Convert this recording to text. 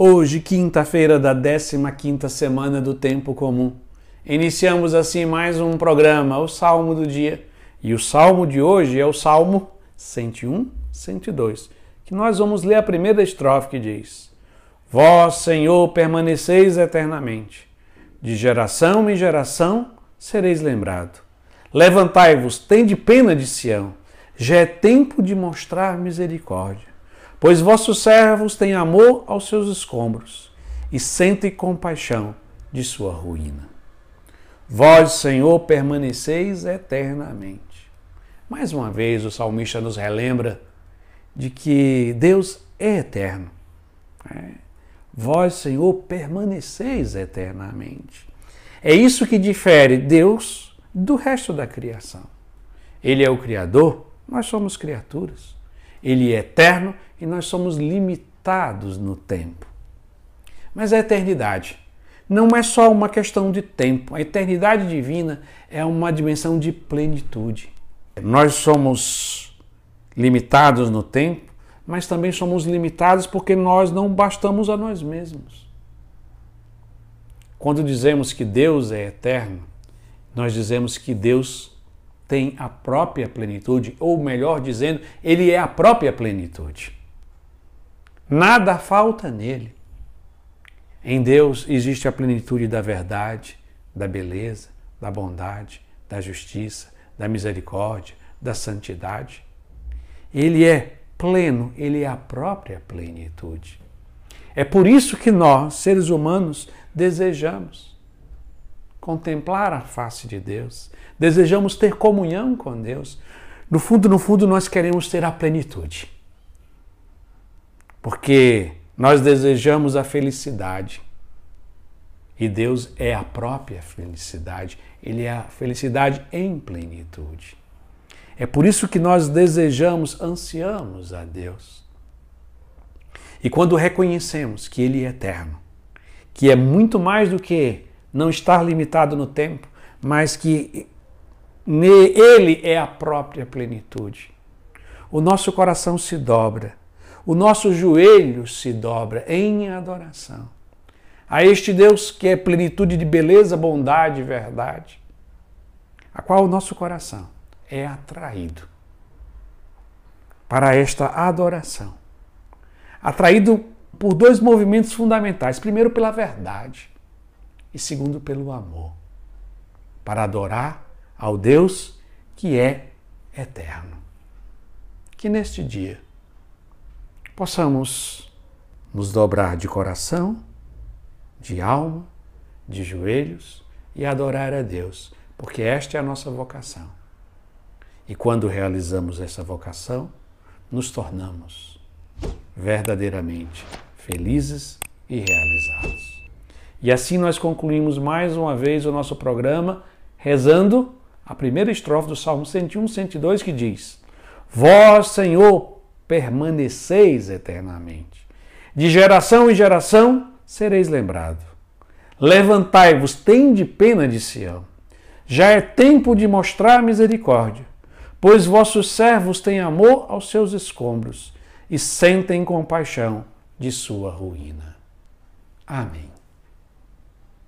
Hoje, quinta-feira da 15ª semana do tempo comum. Iniciamos assim mais um programa, o Salmo do dia. E o salmo de hoje é o Salmo 101, 102, que nós vamos ler a primeira estrofe que diz: Vós, Senhor, permaneceis eternamente. De geração em geração sereis lembrado. Levantai-vos, tende pena de Sião. Já é tempo de mostrar misericórdia Pois vossos servos têm amor aos seus escombros e sentem compaixão de sua ruína. Vós, Senhor, permaneceis eternamente. Mais uma vez, o salmista nos relembra de que Deus é eterno. É. Vós, Senhor, permaneceis eternamente. É isso que difere Deus do resto da criação. Ele é o Criador, nós somos criaturas. Ele é eterno e nós somos limitados no tempo. Mas a eternidade não é só uma questão de tempo. A eternidade divina é uma dimensão de plenitude. Nós somos limitados no tempo, mas também somos limitados porque nós não bastamos a nós mesmos. Quando dizemos que Deus é eterno, nós dizemos que Deus tem a própria plenitude, ou melhor dizendo, ele é a própria plenitude. Nada falta nele. Em Deus existe a plenitude da verdade, da beleza, da bondade, da justiça, da misericórdia, da santidade. Ele é pleno, ele é a própria plenitude. É por isso que nós, seres humanos, desejamos contemplar a face de Deus, desejamos ter comunhão com Deus. No fundo, no fundo, nós queremos ter a plenitude. Porque nós desejamos a felicidade. E Deus é a própria felicidade. Ele é a felicidade em plenitude. É por isso que nós desejamos, ansiamos a Deus. E quando reconhecemos que Ele é eterno, que é muito mais do que não estar limitado no tempo, mas que Ele é a própria plenitude. O nosso coração se dobra, o nosso joelho se dobra em adoração a este Deus que é plenitude de beleza, bondade e verdade, a qual o nosso coração é atraído para esta adoração. Atraído por dois movimentos fundamentais. Primeiro, pela verdade e segundo pelo amor, para adorar ao Deus que é eterno. Que neste dia possamos nos dobrar de coração, de alma, de joelhos e adorar a Deus, porque esta é a nossa vocação. E quando realizamos essa vocação, nos tornamos verdadeiramente felizes e realizados. E assim nós concluímos mais uma vez o nosso programa rezando a primeira estrofe do Salmo 101, 102 que diz: Vós, Senhor, permaneceis eternamente. De geração em geração sereis lembrado. Levantai-vos, tende pena de Sião. Já é tempo de mostrar misericórdia, pois vossos servos têm amor aos seus escombros e sentem compaixão de sua ruína. Amém.